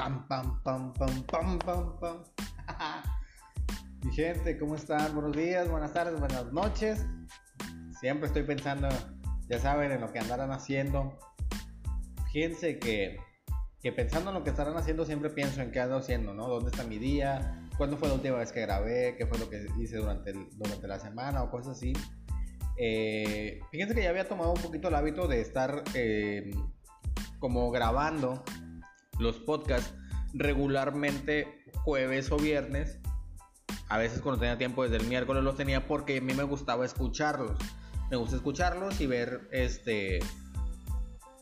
Pam, pam, pam, pam, pam, pam, pam. Mi gente, ¿cómo están? Buenos días, buenas tardes, buenas noches. Siempre estoy pensando, ya saben, en lo que andarán haciendo. Fíjense que, que pensando en lo que estarán haciendo, siempre pienso en qué ando haciendo, ¿no? ¿Dónde está mi día? ¿Cuándo fue la última vez que grabé? ¿Qué fue lo que hice durante, durante la semana o cosas así? Eh, fíjense que ya había tomado un poquito el hábito de estar eh, como grabando los podcasts regularmente jueves o viernes. A veces cuando tenía tiempo desde el miércoles los tenía porque a mí me gustaba escucharlos. Me gusta escucharlos y ver este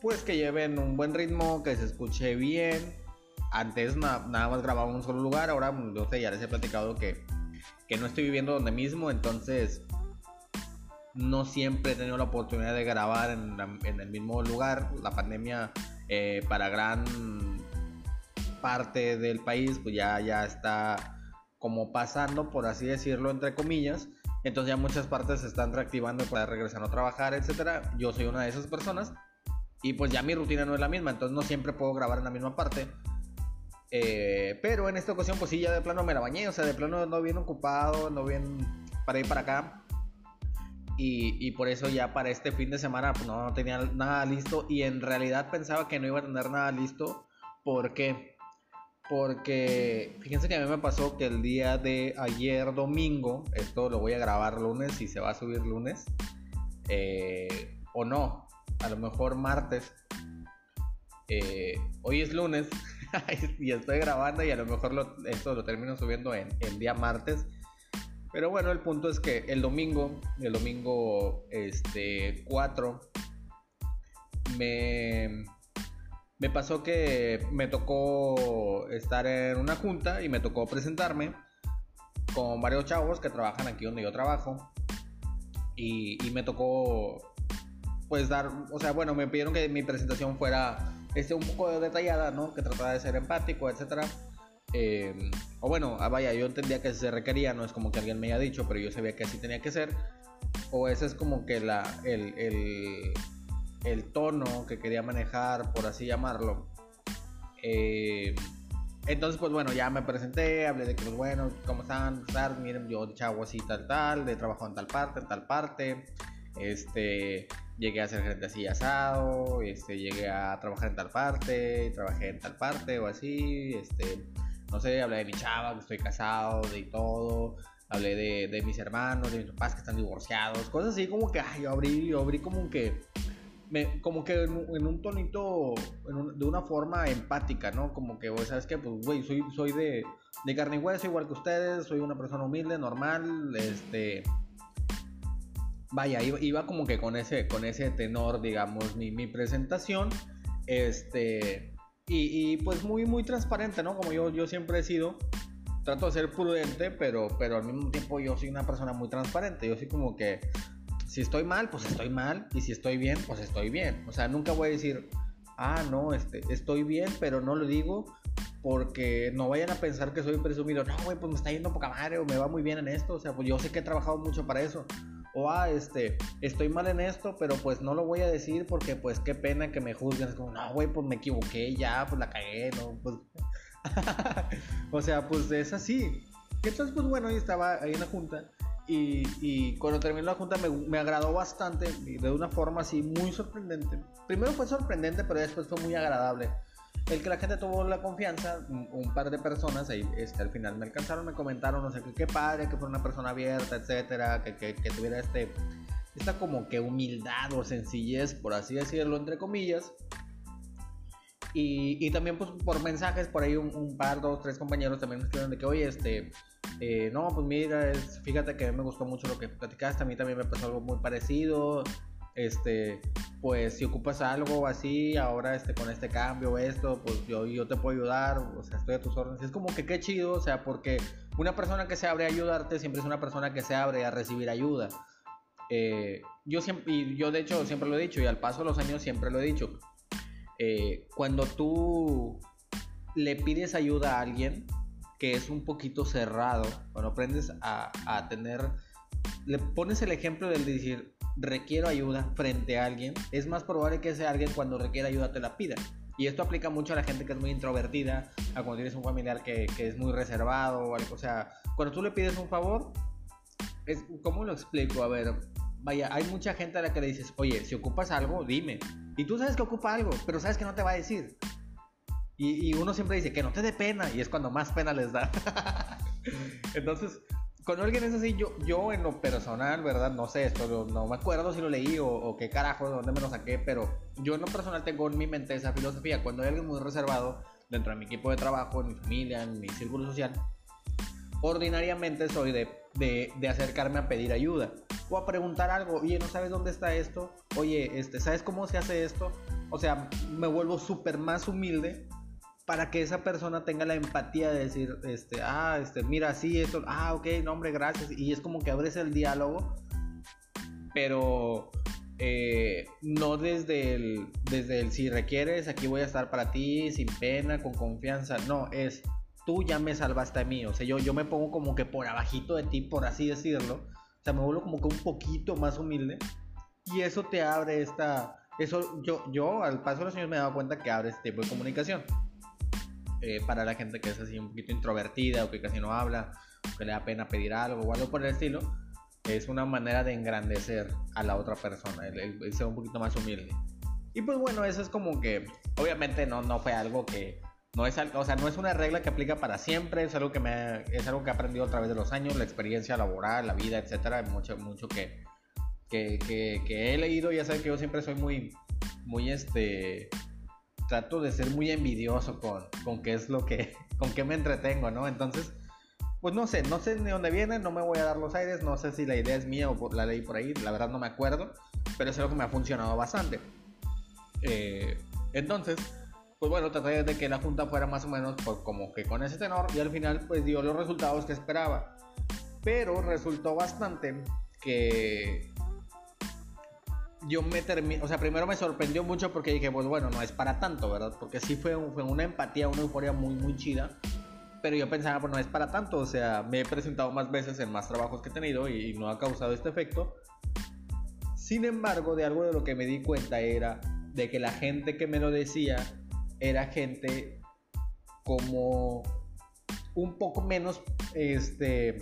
pues que lleven un buen ritmo, que se escuche bien. Antes nada más grababa en un solo lugar, ahora no sé, ya les he platicado que, que no estoy viviendo donde mismo, entonces no siempre he tenido la oportunidad de grabar en, en el mismo lugar. La pandemia eh, para gran parte del país pues ya, ya está como pasando, por así decirlo, entre comillas. Entonces ya muchas partes se están reactivando para regresar a trabajar, etcétera. Yo soy una de esas personas. Y pues ya mi rutina no es la misma, entonces no siempre puedo grabar en la misma parte. Eh, pero en esta ocasión, pues sí, ya de plano me la bañé, o sea, de plano no bien ocupado, no bien para ir para acá. Y, y, por eso ya para este fin de semana pues no, tenía nada listo. Y en realidad pensaba que no iba a tener nada listo. ¿Por qué? Porque fíjense que a mí me pasó que el día de ayer domingo, esto lo voy a grabar lunes y se va a subir lunes, eh, o no, a lo mejor martes. Eh, hoy es lunes y estoy grabando y a lo mejor esto lo termino subiendo en el día martes. Pero bueno, el punto es que el domingo, el domingo este, 4, me me pasó que me tocó estar en una junta y me tocó presentarme con varios chavos que trabajan aquí donde yo trabajo. Y, me tocó, pues dar, o sea, bueno, me pidieron que mi presentación fuera este, un poco detallada, ¿no? Que tratara de ser empático, etc. Eh, o bueno, ah, vaya, yo entendía que se requería, no es como que alguien me haya dicho, pero yo sabía que así tenía que ser. O ese es como que la, el, el el tono que quería manejar, por así llamarlo. Eh, entonces, pues bueno, ya me presenté, hablé de que, pues bueno, ¿cómo están? Miren, yo chavo así, tal, tal, de trabajo en tal parte, en tal parte. Este, llegué a ser gerente así asado, este, llegué a trabajar en tal parte, trabajé en tal parte o así, este, no sé, hablé de mi chava, que estoy casado, de todo, hablé de, de mis hermanos, de mis papás que están divorciados, cosas así como que, ay, yo abrí, yo abrí como que como que en, un tonito, de una forma empática, ¿no? Como que, ¿sabes qué? Pues, güey, soy, soy de, de carne y hueso, igual que ustedes, soy una persona humilde, normal, este... Vaya, iba, como que con ese, con ese tenor, digamos, mi, mi presentación, este... Y, y, pues muy, muy transparente, ¿no? Como yo, yo siempre he sido, trato de ser prudente, pero, pero al mismo tiempo yo soy una persona muy transparente, yo soy como que si estoy mal, pues estoy mal. Y si estoy bien, pues estoy bien. O sea, nunca voy a decir, ah, no, este, estoy bien, pero no lo digo porque no vayan a pensar que soy presumido. No, güey, pues me está yendo poca madre o me va muy bien en esto. O sea, pues yo sé que he trabajado mucho para eso. O, ah, este, estoy mal en esto, pero pues no lo voy a decir porque, pues, qué pena que me juzguen. Es como, no, güey, pues me equivoqué, ya, pues la cagué, ¿no? Pues. o sea, pues es así. Entonces, pues bueno, ahí estaba ahí en la junta y, cuando terminó la junta me, agradó bastante, de una forma así muy sorprendente. Primero fue sorprendente, pero después fue muy agradable. El que la gente tuvo la confianza, un, par de personas ahí este, al final me alcanzaron, me comentaron, no sé, que qué padre, que fuera una persona abierta, etcétera, que, que, que, tuviera este, esta como que humildad o sencillez, por así decirlo, entre comillas. Y, también pues por mensajes, por ahí un, par, dos, tres compañeros también me escribieron de que, oye, este, eh, no, pues mira, fíjate que me gustó mucho lo que platicaste, a mí también me pasó algo muy parecido. Este, pues si ocupas algo así, ahora este, con este cambio, esto, pues yo, yo te puedo ayudar, o sea, estoy a tus órdenes. Es como que qué chido, o sea, porque una persona que se abre a ayudarte siempre es una persona que se abre a recibir ayuda. Eh, yo siempre, yo de hecho siempre lo he dicho, y al paso de los años siempre lo he dicho. Eh, cuando tú le pides ayuda a alguien, que es un poquito cerrado, cuando aprendes a, a tener, le pones el ejemplo del decir, requiero ayuda frente a alguien, es más probable que ese alguien cuando requiera ayuda te la pida. Y esto aplica mucho a la gente que es muy introvertida, a cuando tienes un familiar que, que es muy reservado o algo. O sea, cuando tú le pides un favor, es, ¿cómo lo explico? A ver, vaya, hay mucha gente a la que le dices, oye, si ocupas algo, dime. Y tú sabes que ocupa algo, pero sabes que no te va a decir. Y, y uno siempre dice que no te dé pena, y es cuando más pena les da. Entonces, cuando alguien es así, yo, yo en lo personal, ¿verdad? No sé, esto no me acuerdo si lo leí o, qué carajo, de dónde me lo saqué, pero yo en lo personal tengo en mi mente esa filosofía. Cuando hay alguien muy reservado dentro de mi equipo de trabajo, en mi familia, en mi círculo social, ordinariamente soy de, de, de acercarme a pedir ayuda o a preguntar algo. Oye, ¿no sabes dónde está esto? Oye, este, ¿sabes cómo se hace esto? O sea, me vuelvo súper más humilde para que esa persona tenga la empatía de decir, este, ah, este, mira, sí, esto, ah, ok, no, hombre, gracias. Y es como que abres el diálogo, pero eh, no desde el, desde el si requieres, aquí voy a estar para ti, sin pena, con confianza. No, es tú ya me salvaste a mí. O sea, yo, yo me pongo como que por abajito de ti, por así decirlo. O sea, me vuelvo como que un poquito más humilde. Y eso te abre esta... Eso yo, yo al paso de los años me he dado cuenta que abre este tipo de comunicación. Eh, para la gente que es así un poquito introvertida o que casi no habla, o que le da pena pedir algo o algo por el estilo, es una manera de engrandecer a la otra persona, el, ser un poquito más humilde. Y pues bueno, eso es como que, obviamente no, no fue algo que, no es, o sea, no es una regla que aplica para siempre, es algo que, me, es algo que he aprendido a través de los años, la experiencia laboral, la vida, etcétera, mucho, mucho que, que, que, he leído, ya saben que yo siempre soy muy, muy este, trato de ser muy envidioso con, con qué es lo que, con qué me entretengo, ¿no? Entonces, pues no sé, no sé de dónde viene, no me voy a dar los aires, no sé si la idea es mía o la leí por ahí, la verdad no me acuerdo, pero es algo que me ha funcionado bastante. Eh, entonces, pues bueno, traté de que la junta fuera más o menos pues, como que con ese tenor y al final pues dio los resultados que esperaba. Pero resultó bastante que yo me terminé, o sea, primero me sorprendió mucho porque dije, pues bueno, no es para tanto, ¿verdad? Porque sí fue, fue una empatía, una euforia muy, muy chida. Pero yo pensaba, pues no es para tanto, o sea, me he presentado más veces en más trabajos que he tenido y, no ha causado este efecto. Sin embargo, de algo de lo que me di cuenta era de que la gente que me lo decía era gente como un poco menos, este,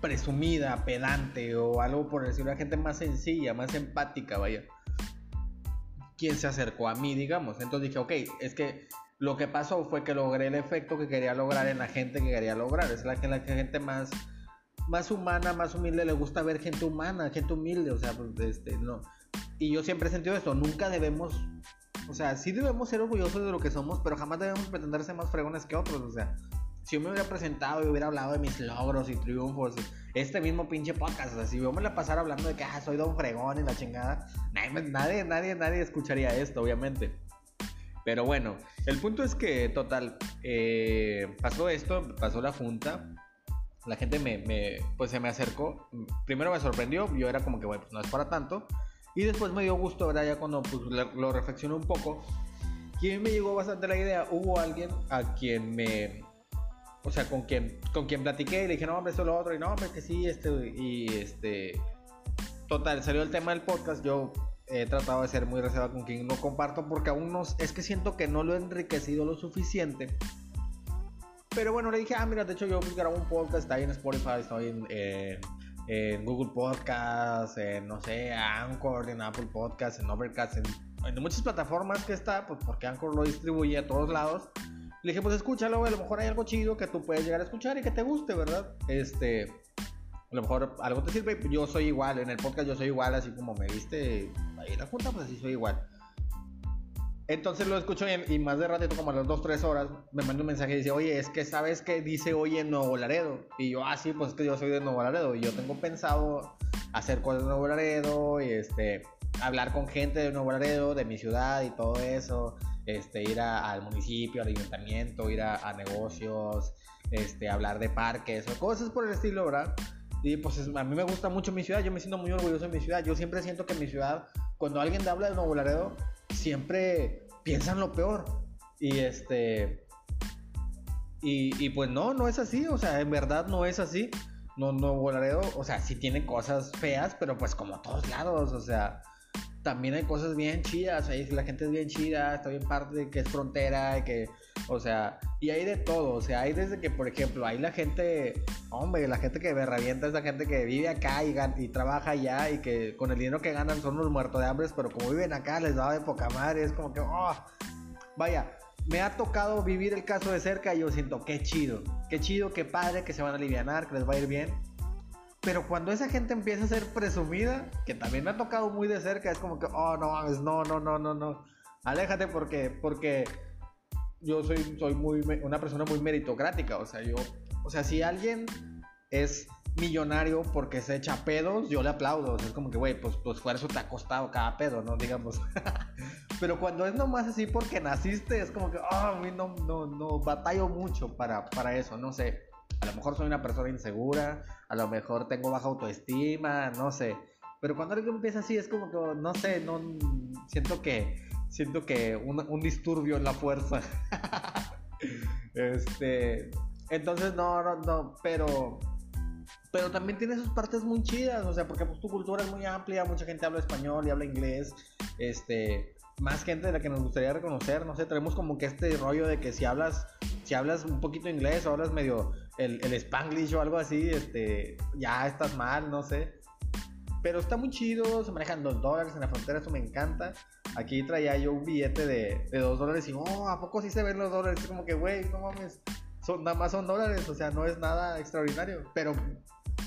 presumida, pedante o algo por decirlo, una gente más sencilla, más empática, vaya. Quien se acercó a mí, digamos. Entonces dije, ok, es que lo que pasó fue que logré el efecto que quería lograr en la gente que quería lograr. Es la, la gente más, más humana, más humilde, le gusta ver gente humana, gente humilde, o sea, pues, este, no. Y yo siempre he sentido esto, nunca debemos, o sea, sí debemos ser orgullosos de lo que somos, pero jamás debemos pretender ser más fregones que otros, o sea, si yo me hubiera presentado y hubiera hablado de mis logros y triunfos, este mismo pinche podcast, o sea, si yo me la pasara hablando de que ah, soy Don Fregón y la chingada, nadie, nadie, nadie, escucharía esto, obviamente. Pero bueno, el punto es que, total, eh, pasó esto, pasó la junta, la gente me, me, pues se me acercó, primero me sorprendió, yo era como que, bueno, pues no es para tanto, y después me dio gusto, ¿verdad? Ya cuando pues, lo reflexioné un poco, quien me llegó bastante la idea, hubo alguien a quien me, o sea, con quien, con quien platiqué y le dije, no, hombre, esto lo otro, y no, hombre, que sí, este, y este, total, salió el tema del podcast, yo he tratado de ser muy reservado con quien lo comparto porque aún no, es que siento que no lo he enriquecido lo suficiente. Pero bueno, le dije, ah, mira, de hecho yo grabo un podcast, está ahí en Spotify, estoy en, eh, en Google Podcast, en, no sé, Anchor, en Apple Podcast, en Overcast, en, muchas plataformas que está, pues porque Anchor lo distribuye a todos lados. Le dije, pues escúchalo, a lo mejor hay algo chido que tú puedes llegar a escuchar y que te guste, ¿verdad? Este, a lo mejor algo te sirve. Yo soy igual, en el podcast yo soy igual, así como me viste ahí en la junta, pues así soy igual. Entonces lo escucho y, más de ratito, como a las 2, 3 horas, me manda un mensaje y dice, oye, es que sabes que dice hoy en Nuevo Laredo. Y yo, ah, sí, pues es que yo soy de Nuevo Laredo y yo tengo pensado hacer cosas de Nuevo Laredo y este, hablar con gente de Nuevo Laredo, de mi ciudad y todo eso este, ir al municipio, al ayuntamiento, ir a, negocios, este, hablar de parques o cosas por el estilo, ¿verdad? Y pues a mí me gusta mucho mi ciudad, yo me siento muy orgulloso de mi ciudad, yo siempre siento que mi ciudad, cuando alguien habla de Nuevo Laredo, siempre piensan lo peor. Y este... Y, y, pues no, no es así, o sea, en verdad no es así. No, Nuevo Laredo, o sea, sí tiene cosas feas, pero pues como todos lados, o sea, también hay cosas bien chidas, ahí la gente es bien chida, está bien parte de que es frontera, que, o sea, y hay de todo, o sea, hay desde que, por ejemplo, hay la gente, hombre, la gente que me revienta es la gente que vive acá y, y trabaja allá y que con el dinero que ganan son unos muertos de hambre, pero como viven acá les da de poca madre, es como que, oh, vaya, me ha tocado vivir el caso de cerca y yo siento, qué chido, qué chido, qué padre, que se van a aliviar, que les va a ir bien. Pero cuando esa gente empieza a ser presumida, que también me ha tocado muy de cerca, es como que, oh, no no, no, no, no, no. Aléjate porque, porque yo soy, soy muy, una persona muy meritocrática. O sea, yo, o sea, si alguien es millonario porque se echa pedos, yo le aplaudo. O sea, es como que, güey, pues tu esfuerzo te ha costado cada pedo, ¿no? Digamos. Pero cuando es nomás así porque naciste, es como que, ah, mí no, no, no, batallo mucho para, para eso, no sé. A lo mejor soy una persona insegura, a lo mejor tengo baja autoestima, no sé. Pero cuando alguien empieza así, es como que, no sé, no, siento que, siento que un, un disturbio en la fuerza. este, entonces, no, no, no, pero pero también tiene sus partes muy chidas, o sea, porque pues, tu cultura es muy amplia, mucha gente habla español y habla inglés, este, más gente de la que nos gustaría reconocer, no sé, tenemos como que este rollo de que si hablas, si hablas un poquito inglés o hablas medio el, el spanglish o algo así, este, ya estás mal, no sé. Pero está muy chido, se manejan dos dólares en la frontera, eso me encanta. Aquí traía yo un billete de, de dos dólares y, oh, ¿a poco sí se ven los dólares? Es como que, güey, no mames, son, nada más son dólares, o sea, no es nada extraordinario. Pero,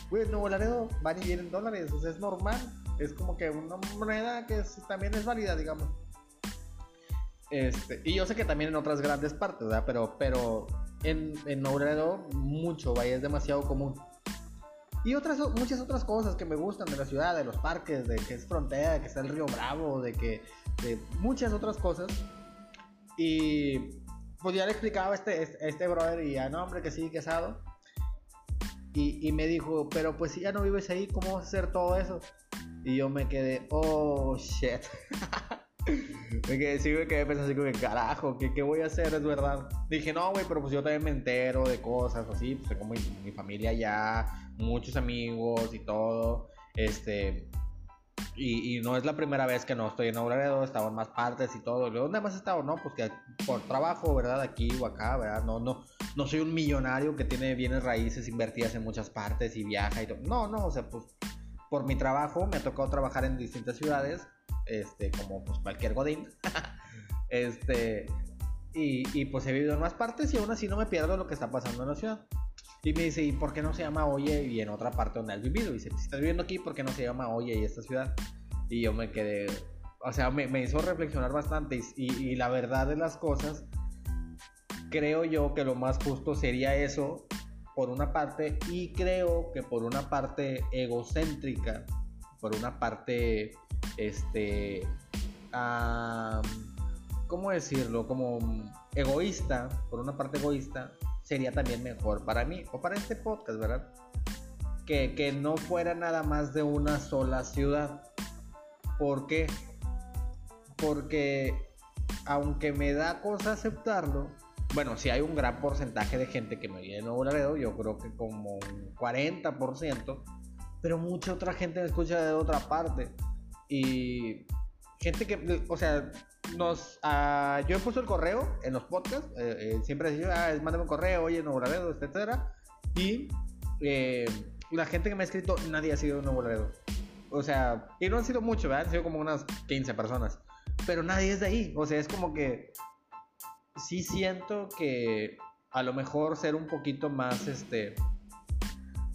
güey, Nuevo Laredo van y vienen dólares, o sea, es normal. Es como que una moneda que también es válida, digamos. Este, y yo sé que también en otras grandes partes, ¿verdad? Pero, pero en, en mucho, vaya, es demasiado común. Y otras, muchas otras cosas que me gustan de la ciudad, de los parques, de que es frontera, de que está el río Bravo, de que de muchas otras cosas. Y pues ya le explicaba a este, este brother y ya, no, hombre, que sí, quesado. Y, y me dijo, pero pues si ya no vives ahí, ¿cómo vas a hacer todo eso? Y yo me quedé, oh, shit. Me quedé, sí, me quedé pensando así como que carajo, ¿qué, ¿qué, voy a hacer? Es verdad. Dije, no, güey, pero pues yo también me entero de cosas así, pues tengo mi, mi familia ya, muchos amigos y todo. Este, y, y, no es la primera vez que no estoy en Obrador, he estado en más partes y todo. ¿Dónde más he estado? No, pues que por trabajo, ¿verdad? Aquí o acá, ¿verdad? No, no, no soy un millonario que tiene bienes raíces invertidas en muchas partes y viaja y todo. No, no, o sea, pues por mi trabajo me ha tocado trabajar en distintas ciudades este, como pues cualquier godín. este, y, y, pues he vivido en más partes y aún así no me pierdo lo que está pasando en la ciudad. Y me dice, ¿y por qué no se llama Oye y en otra parte donde has vivido? Y dice, si estás viviendo aquí, ¿por qué no se llama Oye y esta ciudad? Y yo me quedé, o sea, me, me hizo reflexionar bastante y, y, la verdad de las cosas, creo yo que lo más justo sería eso, por una parte, y creo que por una parte egocéntrica, por una parte este, ¿cómo decirlo? Como egoísta, por una parte egoísta, sería también mejor para mí o para este podcast, ¿verdad? Que, que no fuera nada más de una sola ciudad. ¿Por qué? Porque aunque me da cosa aceptarlo, bueno, si hay un gran porcentaje de gente que me viene de Nuevo Laredo, yo creo que como un 40%, pero mucha otra gente me escucha de otra parte. Y gente que, o sea, nos, uh, yo he puesto el correo en los podcasts, eh, eh, siempre decía, ah, mándame un correo, oye, Nuevo Laredo, etcétera. Y eh, la gente que me ha escrito, nadie ha sido Nuevo Laredo. O sea, y no han sido mucho, ¿verdad? Han sido como unas 15 personas. Pero nadie es de ahí. O sea, es como que sí siento que a lo mejor ser un poquito más, este,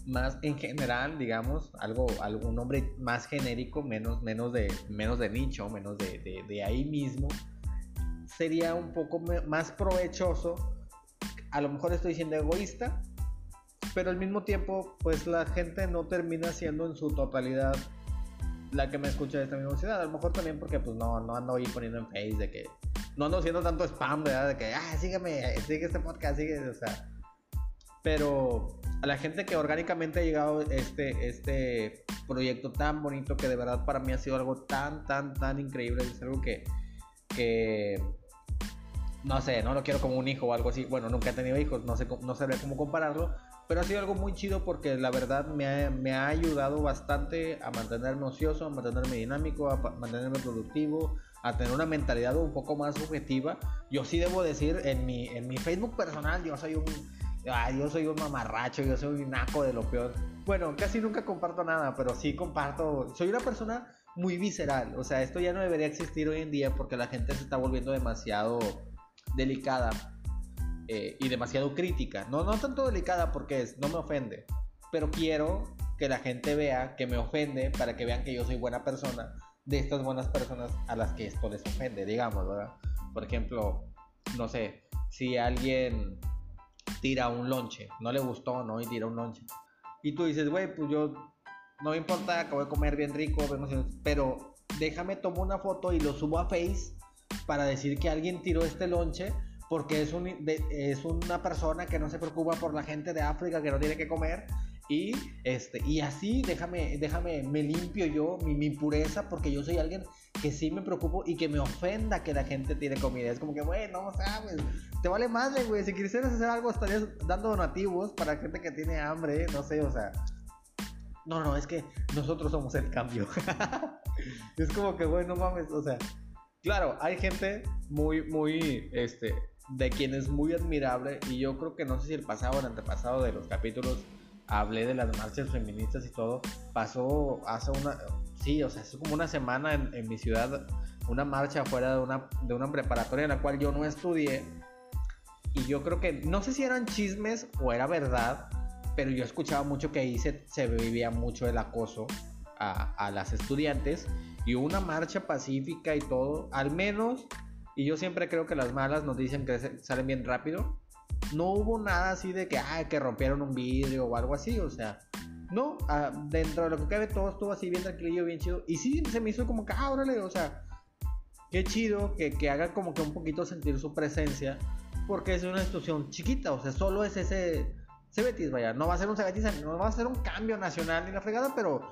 más en general, digamos, algo, un nombre más genérico, menos, menos, de, menos de nicho, menos de, de, ahí mismo, sería un poco más provechoso. A lo mejor estoy siendo egoísta, pero al mismo tiempo, pues la gente no termina siendo en su totalidad la que me escucha de esta misma ciudad. A lo mejor también porque pues no, no ando ahí poniendo en face de que no ando haciendo tanto spam, ¿verdad? De que, ah, sígueme, sigue este podcast, sigue, o sea. Pero a la gente que orgánicamente ha llegado este, este proyecto tan bonito que de verdad para mí ha sido algo tan, tan, tan increíble. Es algo que, que no sé, no lo quiero como un hijo o algo así. Bueno, nunca he tenido hijos, no sé, no sé cómo compararlo. Pero ha sido algo muy chido porque la verdad me ha, me ha ayudado bastante a mantenerme ocioso, a mantenerme dinámico, a mantenerme productivo, a tener una mentalidad un poco más objetiva. Yo sí debo decir, en mi, en mi Facebook personal, yo soy un, yo soy un mamarracho, yo soy un naco de lo peor. Bueno, casi nunca comparto nada, pero sí comparto. Soy una persona muy visceral. O sea, esto ya no debería existir hoy en día porque la gente se está volviendo demasiado delicada eh, y demasiado crítica. No, no tanto delicada porque es, no me ofende, pero quiero que la gente vea que me ofende para que vean que yo soy buena persona de estas buenas personas a las que esto les ofende, digamos, ¿verdad? Por ejemplo, no sé, si alguien tira un lonche, no le gustó, ¿no? Y tira un lonche. Y tú dices, güey, pues yo no me importa, acabo de comer bien rico, pero déjame tomar una foto y lo subo a Face para decir que alguien tiró este lonche porque es, un, es una persona que no se preocupa por la gente de África que no tiene que comer y este y así déjame déjame me limpio yo mi, mi pureza porque yo soy alguien que sí me preocupo y que me ofenda que la gente tiene comida. Es como que bueno no sabes te vale madre güey. Si quisieras hacer algo estarías dando donativos para gente que tiene hambre no sé o sea. No no es que nosotros somos el cambio. Es como que bueno mames o sea. Claro hay gente muy muy este de quien es muy admirable y yo creo que no sé si el pasado o el antepasado de los capítulos hablé de las marchas feministas y todo, pasó hace una, sí, o sea, es como una semana en, mi ciudad, una marcha fuera de una, de una preparatoria en la cual yo no estudié y yo creo que, no sé si eran chismes o era verdad, pero yo escuchaba mucho que ahí se, se vivía mucho el acoso a, a las estudiantes y una marcha pacífica y todo, al menos y yo siempre creo que las malas nos dicen que salen bien rápido. No hubo nada así de que, ay, que rompieron un vidrio o algo así, o sea, no, ah, dentro de lo que cabe todo estuvo así bien tranquilo, bien chido. Y sí, se me hizo como que, ah, órale, o sea, qué chido que, que haga como que un poquito sentir su presencia, porque es una institución chiquita, o sea, solo es ese Cebetis, vaya, no va a ser un Cebetis, no va a ser un cambio nacional ni la fregada, pero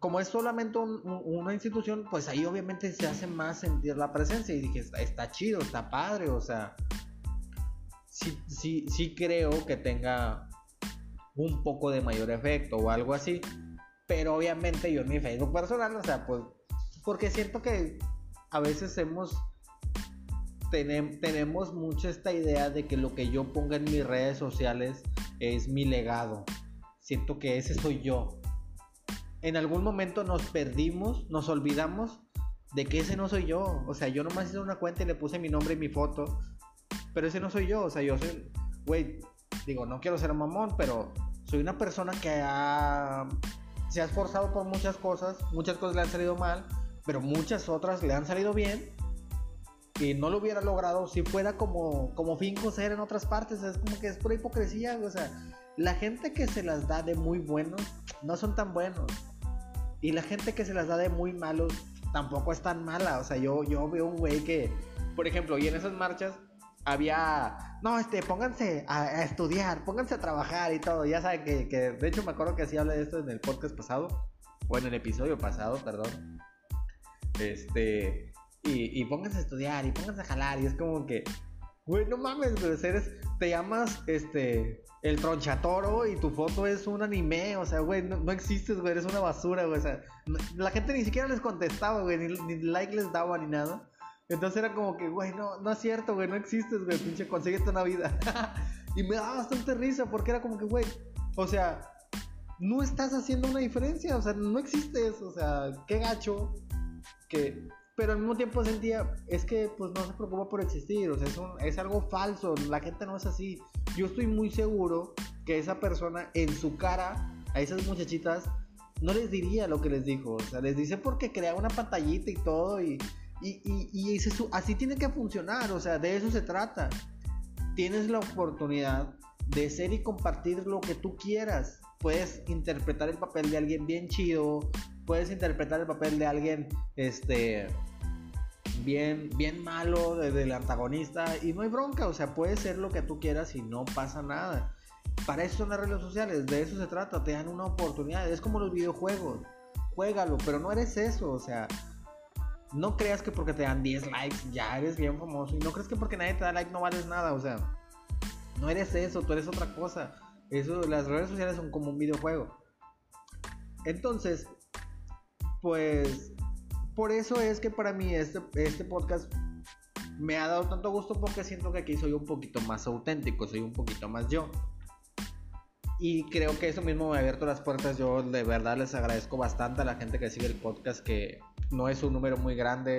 como es solamente una institución, pues ahí obviamente se hace más sentir la presencia. Y dije, está, chido, está padre, o sea, sí, sí, creo que tenga un poco de mayor efecto o algo así. Pero obviamente yo en mi Facebook personal, o sea, pues, porque siento que a veces hemos, tenemos mucho esta idea de que lo que yo ponga en mis redes sociales es mi legado. Siento que ese soy yo en algún momento nos perdimos, nos olvidamos de que ese no soy yo. O sea, yo nomás hice una cuenta y le puse mi nombre y mi foto. Pero ese no soy yo. O sea, yo soy, güey, digo, no quiero ser mamón, pero soy una persona que se ha esforzado por muchas cosas. Muchas cosas le han salido mal, pero muchas otras le han salido bien. Y no lo hubiera logrado si fuera como, como finco ser en otras partes. Es como que es pura hipocresía. O sea, la gente que se las da de muy buenos no son tan buenos. Y la gente que se las da de muy malos tampoco es tan mala. O sea, yo, yo veo un güey que, por ejemplo, y en esas marchas había, no, este, pónganse a, estudiar, pónganse a trabajar y todo. Ya saben que, que, de hecho me acuerdo que así hablé de esto en el podcast pasado, o en el episodio pasado, perdón. Este, y, y pónganse a estudiar y pónganse a jalar. Y es como que, güey, no mames, güey, eres, te llamas, este, el tronchatoro y tu foto es un anime, o sea, güey, no, existes, güey, eres una basura, güey, o sea, la gente ni siquiera les contestaba, güey, ni, like les daba ni nada. Entonces era como que, güey, no, no es cierto, güey, no existes, güey, pinche, consíguete una vida. y me daba bastante risa porque era como que, güey, o sea, no estás haciendo una diferencia, o sea, no existes, o sea, qué gacho que pero al mismo tiempo sentía, es que pues no se preocupa por existir, o sea, es, es algo falso, la gente no es así. Yo estoy muy seguro que esa persona en su cara, a esas muchachitas, no les diría lo que les dijo, o sea, les dice porque crea una pantallita y todo, y, y, y, así tiene que funcionar, o sea, de eso se trata. Tienes la oportunidad de ser y compartir lo que tú quieras. Puedes interpretar el papel de alguien bien chido, puedes interpretar el papel de alguien este bien bien malo del antagonista y no hay bronca, o sea, puede ser lo que tú quieras y no pasa nada. Para eso son las redes sociales, de eso se trata, te dan una oportunidad, es como los videojuegos. Juégalo, pero no eres eso, o sea, no creas que porque te dan 10 likes ya eres bien famoso y no crees que porque nadie te da like no vales nada, o sea, no eres eso, tú eres otra cosa. Eso, las redes sociales son como un videojuego. Entonces, pues, por eso es que para mí este, este podcast me ha dado tanto gusto porque siento que aquí soy un poquito más auténtico, soy un poquito más yo. Y creo que eso mismo me ha abierto las puertas. Yo de verdad les agradezco bastante a la gente que sigue el podcast, que no es un número muy grande,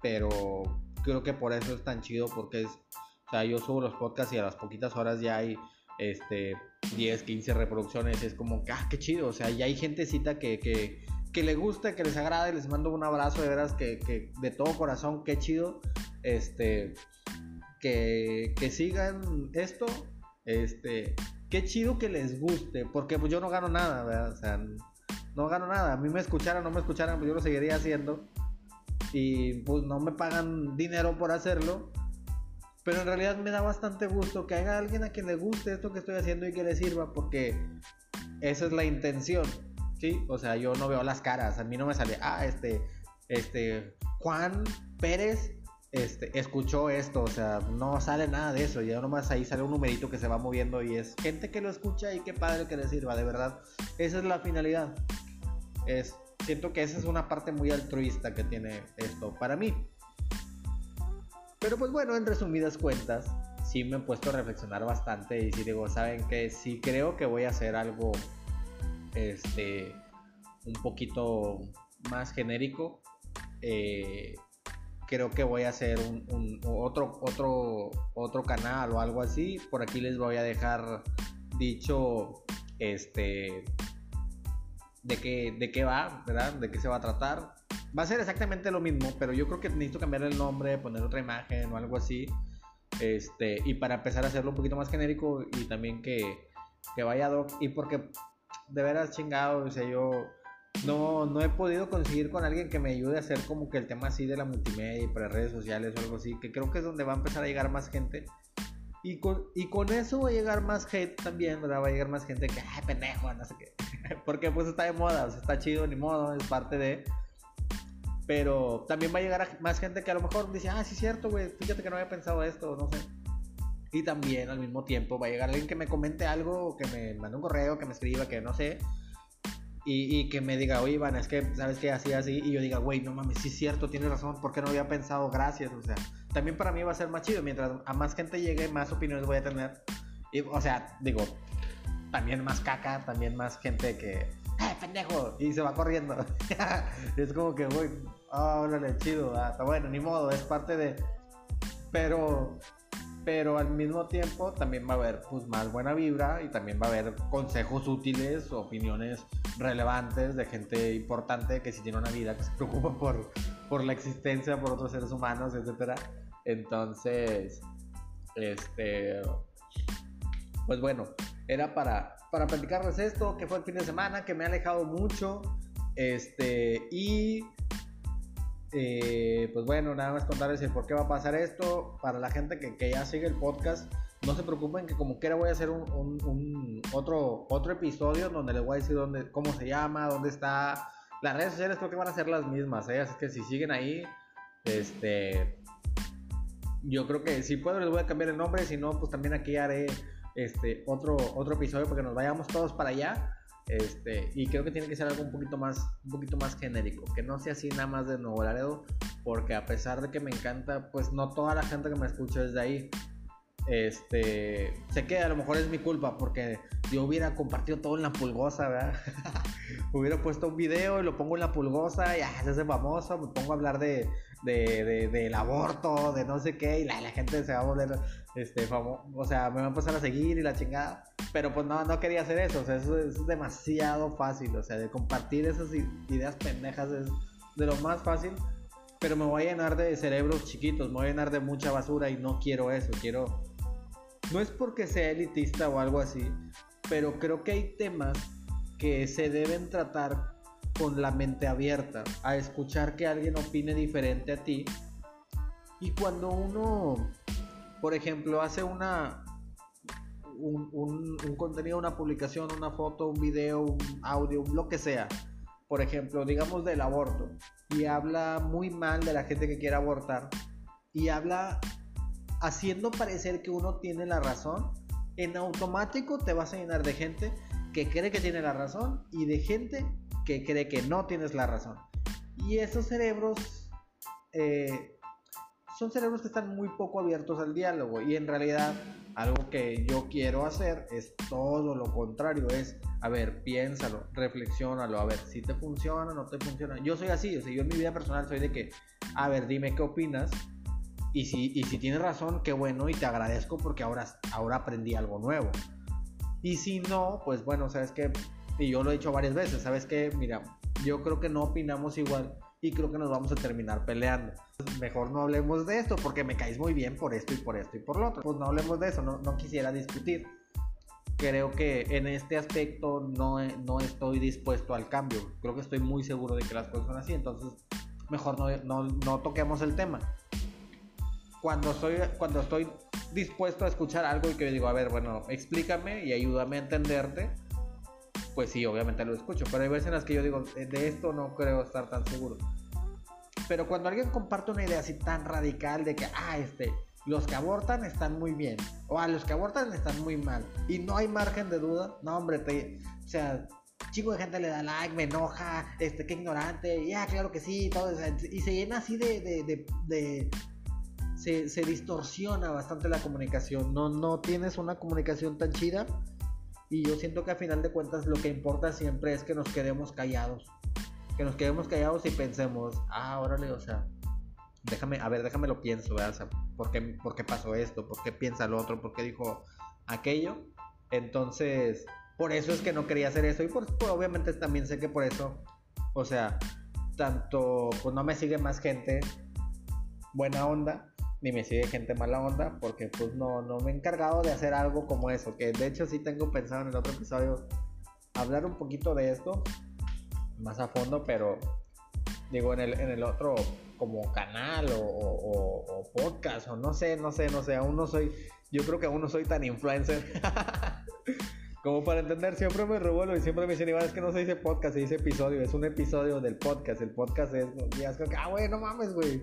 pero creo que por eso es tan chido, porque es, o sea, yo subo los podcasts y a las poquitas horas ya hay este 10, 15 reproducciones. Es como, ah, qué chido, o sea, ya hay gentecita que, que, que le gusta, que les agrada y les mando un abrazo de veras que, que de todo corazón, qué chido. Este, que, que sigan esto. Este, qué chido que les guste, porque pues yo no gano nada, ¿verdad? O sea, no gano nada. A mí me escucharan o no me escucharan, pues yo lo seguiría haciendo. Y pues no me pagan dinero por hacerlo. Pero en realidad me da bastante gusto que haya alguien a quien le guste esto que estoy haciendo y que le sirva, porque esa es la intención, ¿sí? O sea, yo no veo las caras, a mí no me sale, ah, este, este, Juan Pérez este, escuchó esto, o sea, no sale nada de eso, ya nomás ahí sale un numerito que se va moviendo y es gente que lo escucha y qué padre que le sirva, de verdad. Esa es la finalidad. Es, siento que esa es una parte muy altruista que tiene esto para mí. Pero pues bueno, en resumidas cuentas, sí me he puesto a reflexionar bastante y sí digo, ¿saben que Sí creo que voy a hacer algo, este, un poquito más genérico. Eh, creo que voy a hacer un, otro, otro, otro canal o algo así. Por aquí les voy a dejar dicho este de qué, de qué va, ¿verdad? De qué se va a tratar. Va a ser exactamente lo mismo, pero yo creo que necesito cambiar el nombre, poner otra imagen o algo así. Este, y para empezar a hacerlo un poquito más genérico y también que, que vaya doc. Y porque de veras chingado, o sea, yo no, no he podido conseguir con alguien que me ayude a hacer como que el tema así de la multimedia y para redes sociales o algo así, que creo que es donde va a empezar a llegar más gente. Y con, y con eso va a llegar más hate también, ¿verdad? Va a llegar más gente que, ay, pendejo, no sé qué. Porque pues está de moda, o sea, está chido, ni modo, es parte de... Pero también va a llegar más gente que a lo mejor dice, ah, sí cierto, güey, fíjate que no había pensado esto, no sé. Y también al mismo tiempo va a llegar alguien que me comente algo, que me mande un correo, que me escriba, que no sé y, que me diga, oye, Iván, es que, ¿sabes qué? Así, así. Y yo diga, güey, no mames, sí es cierto, tienes razón, ¿por qué no había pensado? Gracias, o sea, también para mí va a ser más chido. Mientras a más gente llegue, más opiniones voy a tener. Y, o sea, digo, también más caca, también más gente que, ¡eh, pendejo! Y se va corriendo. es como que, güey, ah, órale, chido, ah, está bueno, ni modo, es parte de. Pero pero al mismo tiempo también va a haber pues más buena vibra y también va a haber consejos útiles, opiniones relevantes de gente importante que si tiene una vida, que se preocupa por, por la existencia, por otros seres humanos, etc. Entonces, este, pues bueno, era para, para platicarles esto, que fue el fin de semana, que me ha alejado mucho, este, y eh, pues bueno, nada más contarles el por qué va a pasar esto. Para la gente que, ya sigue el podcast, no se preocupen que como quiera voy a hacer un, otro, otro episodio donde les voy a decir dónde, cómo se llama, dónde está. Las redes sociales creo que van a ser las mismas, ¿eh? así que si siguen ahí, este, yo creo que si puedo les voy a cambiar el nombre, si no, pues también aquí haré este, otro, otro episodio para que nos vayamos todos para allá. Este, y creo que tiene que ser algo un poquito más, un poquito más genérico, que no sea así nada más de Nuevo Laredo, porque a pesar de que me encanta, pues no toda la gente que me escucha es de ahí. Este, sé que a lo mejor es mi culpa porque yo hubiera compartido todo en la pulgosa, ¿verdad? hubiera puesto un video y lo pongo en la pulgosa y ya se hace famoso, me pongo a hablar de, de, del aborto, de no sé qué, y la, la gente se va a volver este, famoso, o sea, me va a empezar a seguir y la chingada. Pero pues no, no quería hacer eso, o sea, eso es demasiado fácil, o sea, de compartir esas ideas pendejas es de lo más fácil. Pero me voy a llenar de cerebros chiquitos, me voy a llenar de mucha basura y no quiero eso, quiero... No es porque sea elitista o algo así, pero creo que hay temas que se deben tratar con la mente abierta, a escuchar que alguien opine diferente a ti. Y cuando uno por ejemplo, hace una un, contenido, una publicación, una foto, un video, un audio, lo que sea, por ejemplo, digamos del aborto, y habla muy mal de la gente que quiere abortar, y habla haciendo parecer que uno tiene la razón, en automático te vas a llenar de gente que cree que tiene la razón y de gente que cree que no tienes la razón. Y esos cerebros eh, son cerebros que están muy poco abiertos al diálogo y en realidad algo que yo quiero hacer es todo lo contrario, es, a ver, piénsalo, reflexiónalo, a ver, si te funciona o no te funciona. Yo soy así, o sea, yo en mi vida personal soy de que, a ver, dime qué opinas y si, y si tienes razón, qué bueno y te agradezco porque ahora, ahora aprendí algo nuevo. Y si no, pues bueno, sabes que, y yo lo he dicho varias veces, sabes que, mira, yo creo que no opinamos igual y creo que nos vamos a terminar peleando. Mejor no hablemos de esto porque me caes muy bien por esto y por esto y por lo otro. Pues no hablemos de eso, no, no quisiera discutir. Creo que en este aspecto no, no estoy dispuesto al cambio. Creo que estoy muy seguro de que las cosas son así, entonces mejor no, no, no toquemos el tema. Cuando estoy, cuando estoy dispuesto a escuchar algo y que digo, a ver, bueno, explícame y ayúdame a entenderte, pues sí, obviamente lo escucho. Pero hay veces en las que yo digo, de esto no creo estar tan seguro. Pero cuando alguien comparte una idea así tan radical de que, ah, este, los que abortan están muy bien, o a ah, los que abortan están muy mal, y no hay margen de duda, no, hombre, te, o sea, chico de gente le da like, me enoja, este, qué ignorante, ya, claro que sí, todo, y se llena así de, de, de, se, se, distorsiona bastante la comunicación, no, no tienes una comunicación tan chida y yo siento que a final de cuentas lo que importa siempre es que nos quedemos callados. Que nos quedemos callados y pensemos, ah, órale, o sea, déjame, a ver, déjame lo pienso, ¿verdad? O sea, ¿por qué, ¿por pasó esto? ¿Por qué piensa lo otro? ¿Por qué dijo aquello? Entonces, por eso es que no quería hacer eso. Y por, obviamente también sé que por eso, o sea, tanto, pues no me sigue más gente buena onda ni me sigue gente mala onda, porque pues no, no me he encargado de hacer algo como eso, que de hecho sí tengo pensado en el otro episodio hablar un poquito de esto más a fondo, pero digo en el, en el otro como canal o, podcast o no sé, no sé, no sé, aún no soy, yo creo que aún no soy tan influencer. como para entender, siempre me revuelvo y siempre me dicen, igual es que no se dice podcast, se dice episodio, es un episodio del podcast, el podcast es, ya es que, ah, güey, no mames, güey.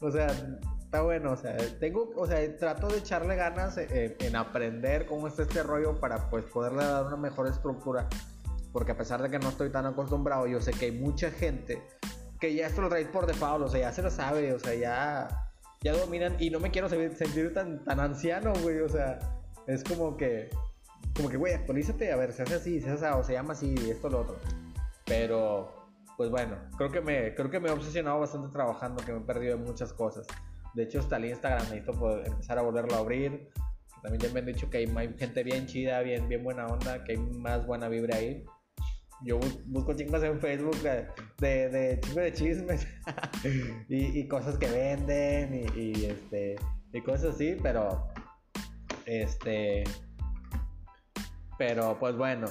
O sea, está bueno, o sea, tengo, o sea, trato de echarle ganas en, aprender cómo está este rollo para pues poderle dar una mejor estructura. Porque a pesar de que no estoy tan acostumbrado, yo sé que hay mucha gente que ya esto lo trae por default, o sea, ya se lo sabe, o sea, ya, ya dominan y no me quiero sentir tan, tan anciano, güey, o sea, es como que, como que, güey, actualízate, a ver, se hace así, se hace o se llama así, esto, lo otro. Pero, pues bueno, creo que me, creo que me he obsesionado bastante trabajando, que me he perdido en muchas cosas. De hecho, hasta el Instagram necesito poder empezar a volverlo a abrir. También ya me han dicho que hay gente bien chida, bien, bien buena onda, que hay más buena vibra ahí. Yo busco chingos en Facebook de, de, de chismes y, cosas que venden y, este, y cosas así, pero este, pero pues bueno,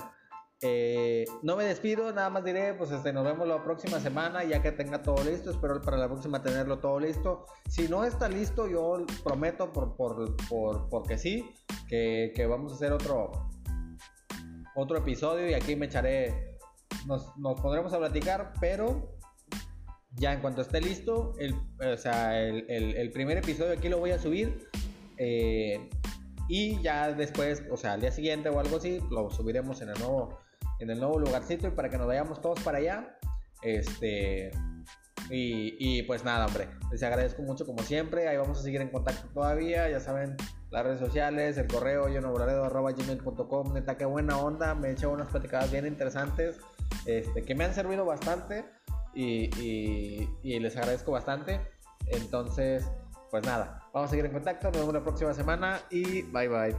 eh, no me despido, nada más diré, pues este, nos vemos la próxima semana ya que tenga todo listo. Espero para la próxima tenerlo todo listo. Si no está listo, yo prometo por, por, por porque sí, que, que, vamos a hacer otro, otro episodio y aquí me echaré, nos, pondremos a platicar, pero ya en cuanto esté listo, el, o sea, el, primer episodio aquí lo voy a subir. Eh, y ya después, o sea, al día siguiente o algo así, lo subiremos en el nuevo en el nuevo lugarcito y para que nos vayamos todos para allá. Este. Y, pues nada, hombre, les agradezco mucho como siempre. Ahí vamos a seguir en contacto todavía. Ya saben, las redes sociales, el correo, gmail.com Neta, qué buena onda. Me he hecho unas platicadas bien interesantes este, que me han servido bastante y, y les agradezco bastante. Entonces, pues nada, vamos a seguir en contacto. Nos vemos la próxima semana y bye bye.